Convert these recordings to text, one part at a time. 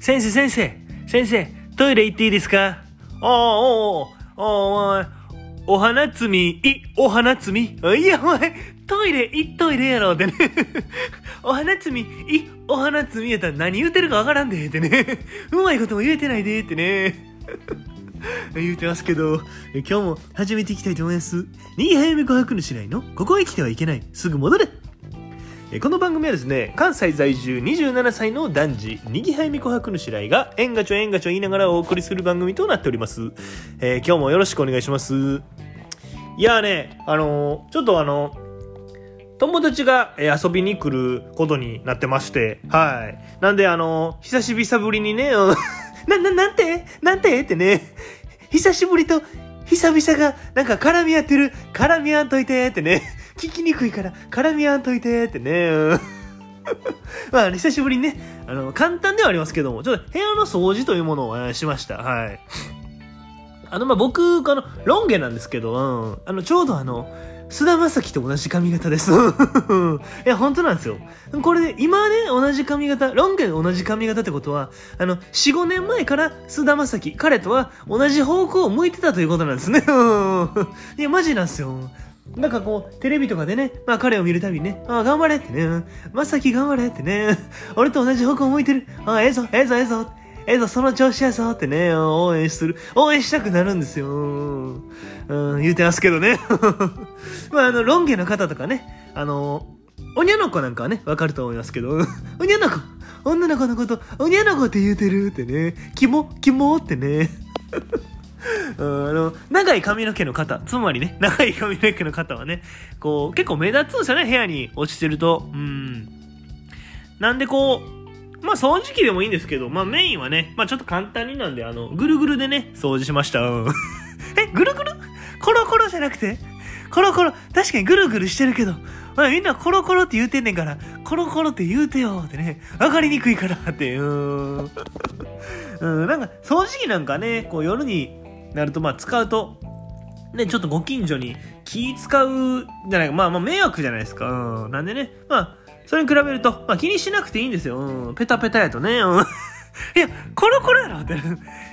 先生先生先生トイレ行っていいですか？おーおーおーおお花摘み、い、お花摘み？いや、お前、トイレ、いっといれやろってね。お花摘み、い、お花摘みやったら何言うてるかわからんでってね。うまいことも言えてないでってね。言うてますけど、今日も始めていきたいと思います。右早め琥珀のしないの？ここへ来てはいけない。すぐ戻れこの番組はですね、関西在住27歳の男児、にぎはやみ琥珀の白井が、えんがちょえんがちょ言いながらお送りする番組となっております。えー今日もよろしくお願いします。いやーね、あのーちょっとあの友達が遊びに来ることになってまして、はい。なんであの久しぶりぶりにね、な、な、なんて？なんて？ってね、久しぶりと久々がなんか絡み合ってる、絡み合わんといてってね、聞きにくいから絡み合わんといてってね、うん まあ、久しぶりにね、あの、簡単ではありますけども、ちょっと部屋の掃除というものを、しました。はい。あの、まあ、僕、あの、ロン毛なんですけど、うん、あの、ちょうどあの、菅田将暉と同じ髪型です。いや、本当なんですよ。これで、今ね、同じ髪型、ロン毛で同じ髪型ってことは、あの、4、5年前から菅田将暉、彼とは同じ方向を向いてたということなんですね。いや、マジなんですよ。なんかこう、テレビとかでね、まあ彼を見るたびにね、ああ、頑張れってね、まさき頑張れってね、俺と同じ方向向いてる、ああ、ええぞ、ええぞ、ええぞ、ええぞ、その調子やぞってね、応援する、応援したくなるんですよ。うん、言うてますけどね。まああの、ロン毛の方とかね、あの、おにゃの子なんかはね、わかると思いますけど、おにゃの子、女の子のこと、おにゃの子って言うてるってね、キモ、キモってね。うんあの、長い髪の毛の方、つまりね、長い髪の毛の方はね、こう、結構目立つんですよね、部屋に落ちてると。うん。なんでこう、まあ掃除機でもいいんですけど、まあメインはね、まあちょっと簡単になんで、あの、ぐるぐるでね、掃除しました。うん え、ぐるぐる？コロコロじゃなくて？コロコロ、確かにぐるぐるしてるけど、あ、みんなコロコロって言うてんねんから、コロコロって言うてよってね、わかりにくいからって、うーん。うん、なんか、掃除機なんかね、こう夜になると、まあ使うと、ね、ちょっとご近所に気使うじゃないか、まあまあ迷惑じゃないですか。うん。なんでね、まあ、それに比べると、まあ気にしなくていいんですよ。うん。ペタペタやとね、うん。いや、コロコロやろって。い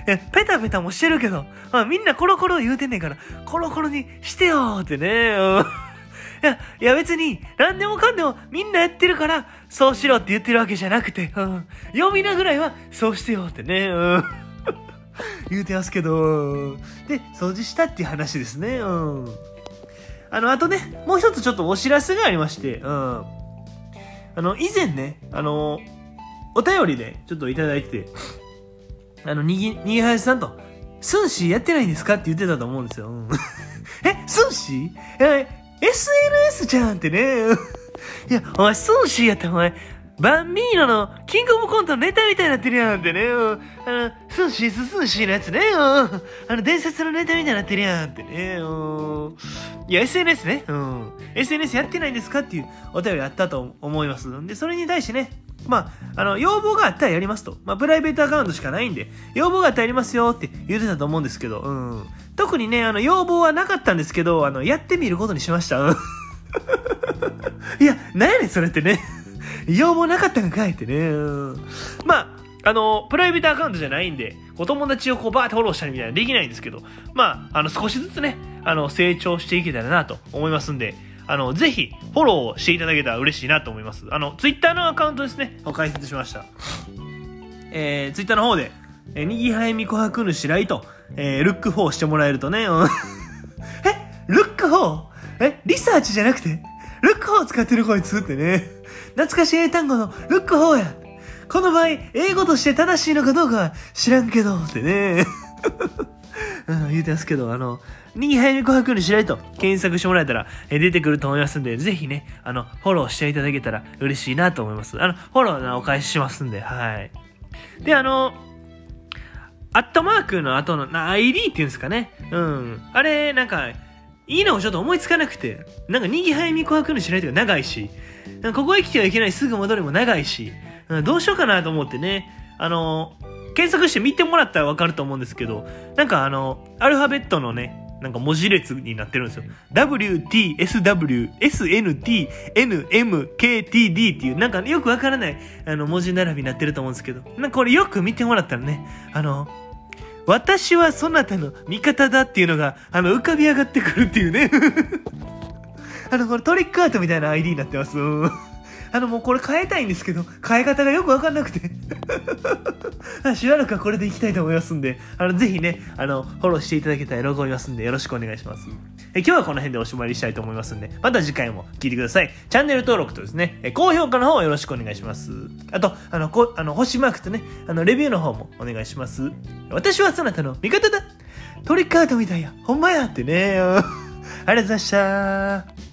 や、ペタペタもしてるけど、まあみんなコロコロ言うてんねんから、コロコロにしてよってね、うん。いや、いや別に、何でもかんでもみんなやってるから、そうしろって言ってるわけじゃなくて、うん。読みなぐらいは、そうしてよってね、うん。言うてますけど、で、掃除したっていう話ですね、うん。あの、あとね、もう一つちょっとお知らせがありまして、うん。あの、以前ね、あの、お便りでちょっといただいてて、あの、にぎ、にぎはやさんと、スンシーやってないんですかって言ってたと思うんですよ。うんえ、スンシー？え、SNS じゃんってね。いや、お前、スンシーやったお前、バンビーノのキングオブコントのネタみたいになってるやんってね。あの、スンシーススンシーのやつね。あの、伝説のネタみたいになってるやんってね。いや、SNS ね。うん。SNS やってないんですかっていうお便りあったと思います。で、それに対してね、まあ、あの、要望があったらやりますと。まあ、プライベートアカウントしかないんで、要望があったらやりますよって言ってたと思うんですけど、うん。特にね、あの、要望はなかったんですけど、あの、やってみることにしました。いや、なんやねん、それってね。要望なかったんかいってね。まあ、あの、プライベートアカウントじゃないんで、お友達をこうバーってフォローしたりみたいなできないんですけど、まあ、あの、少しずつね、あの、成長していけたらなと思いますんで、あの、ぜひ、フォローしていただけたら嬉しいなと思います。あの、ツイッターのアカウントですね、を開設しました。えー、ツイッターの方で、えー、にぎはえみこはくぬしらいと、えー、ルック4してもらえるとね、え？ルック 4? え？リサーチじゃなくて？ルック4使ってるこいつってね。懐かしい英単語のルック4や。この場合、英語として正しいのかどうかは知らんけど、ってね。うん、言うてますけど、あの、にはえみこはくぬしらいと検索してもらえたら、え出てくると思いますんで、ぜひね、あの、フォローしていただけたら嬉しいなと思います。あの、フォローのお返ししますんで、はい。で、あの、アットマークの後のな ID っていうんですかね。うん。あれ、なんか、いいのをちょっと思いつかなくて。なんか、にぎはやみ琥珀のしないとか長いし。なんかここへ来てはいけないすぐ戻りも長いし。どうしようかなと思ってね。あの、検索して見てもらったらわかると思うんですけど、なんかあの、アルファベットのね、なんか文字列になってるんですよ。WTSWSNTNMKTD っていう、なんかよくわからないあの文字並びになってると思うんですけど、なんかこれよく見てもらったらね、あの、私はそなたの味方だっていうのが、あの、浮かび上がってくるっていうね。あの、これトリックアートみたいな ID になってます。あの、もうこれ変えたいんですけど、変え方がよくわかんなくて。しばらくはこれでいきたいと思いますんで、あの、ぜひね、あの、フォローしていただけたら喜びますんで、よろしくお願いします。え今日はこの辺でおしまいにしたいと思いますんで、また次回も聞いてください。チャンネル登録とですね、え高評価の方よろしくお願いします。あと、あの、こあの星マークとね、あの、レビューの方もお願いします。私はそなたの味方だトリックアートみたいや。ほんまやってね。ありがとうございました。